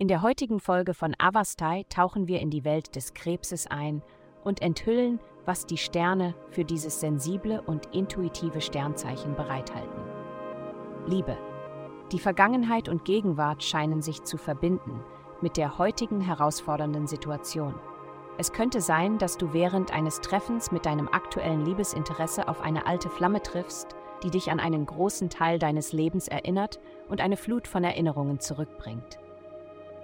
In der heutigen Folge von Avastai tauchen wir in die Welt des Krebses ein und enthüllen, was die Sterne für dieses sensible und intuitive Sternzeichen bereithalten. Liebe. Die Vergangenheit und Gegenwart scheinen sich zu verbinden mit der heutigen herausfordernden Situation. Es könnte sein, dass du während eines Treffens mit deinem aktuellen Liebesinteresse auf eine alte Flamme triffst, die dich an einen großen Teil deines Lebens erinnert und eine Flut von Erinnerungen zurückbringt.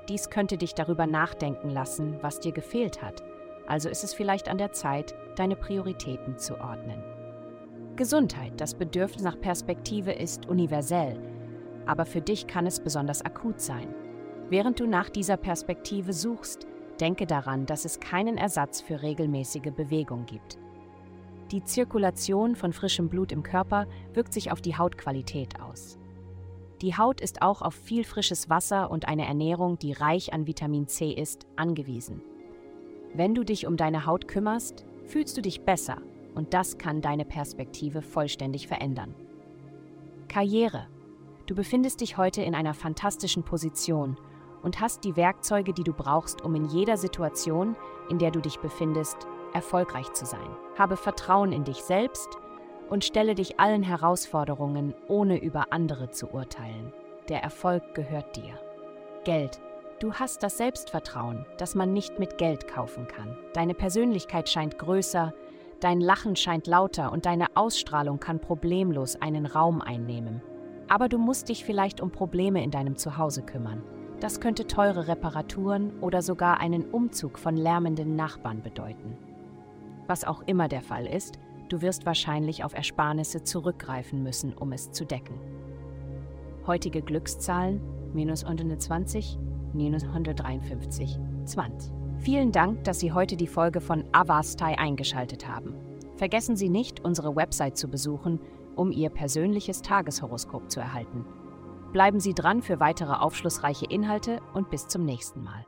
Dies könnte dich darüber nachdenken lassen, was dir gefehlt hat, also ist es vielleicht an der Zeit, deine Prioritäten zu ordnen. Gesundheit, das Bedürfnis nach Perspektive ist universell, aber für dich kann es besonders akut sein. Während du nach dieser Perspektive suchst, denke daran, dass es keinen Ersatz für regelmäßige Bewegung gibt. Die Zirkulation von frischem Blut im Körper wirkt sich auf die Hautqualität aus. Die Haut ist auch auf viel frisches Wasser und eine Ernährung, die reich an Vitamin C ist, angewiesen. Wenn du dich um deine Haut kümmerst, fühlst du dich besser und das kann deine Perspektive vollständig verändern. Karriere. Du befindest dich heute in einer fantastischen Position und hast die Werkzeuge, die du brauchst, um in jeder Situation, in der du dich befindest, erfolgreich zu sein. Habe Vertrauen in dich selbst und stelle dich allen Herausforderungen, ohne über andere zu urteilen. Der Erfolg gehört dir. Geld. Du hast das Selbstvertrauen, das man nicht mit Geld kaufen kann. Deine Persönlichkeit scheint größer, dein Lachen scheint lauter und deine Ausstrahlung kann problemlos einen Raum einnehmen. Aber du musst dich vielleicht um Probleme in deinem Zuhause kümmern. Das könnte teure Reparaturen oder sogar einen Umzug von lärmenden Nachbarn bedeuten. Was auch immer der Fall ist, du wirst wahrscheinlich auf Ersparnisse zurückgreifen müssen, um es zu decken. Heutige Glückszahlen minus 120, minus 153, 20. Vielen Dank, dass Sie heute die Folge von Avastai eingeschaltet haben. Vergessen Sie nicht, unsere Website zu besuchen, um Ihr persönliches Tageshoroskop zu erhalten. Bleiben Sie dran für weitere aufschlussreiche Inhalte und bis zum nächsten Mal.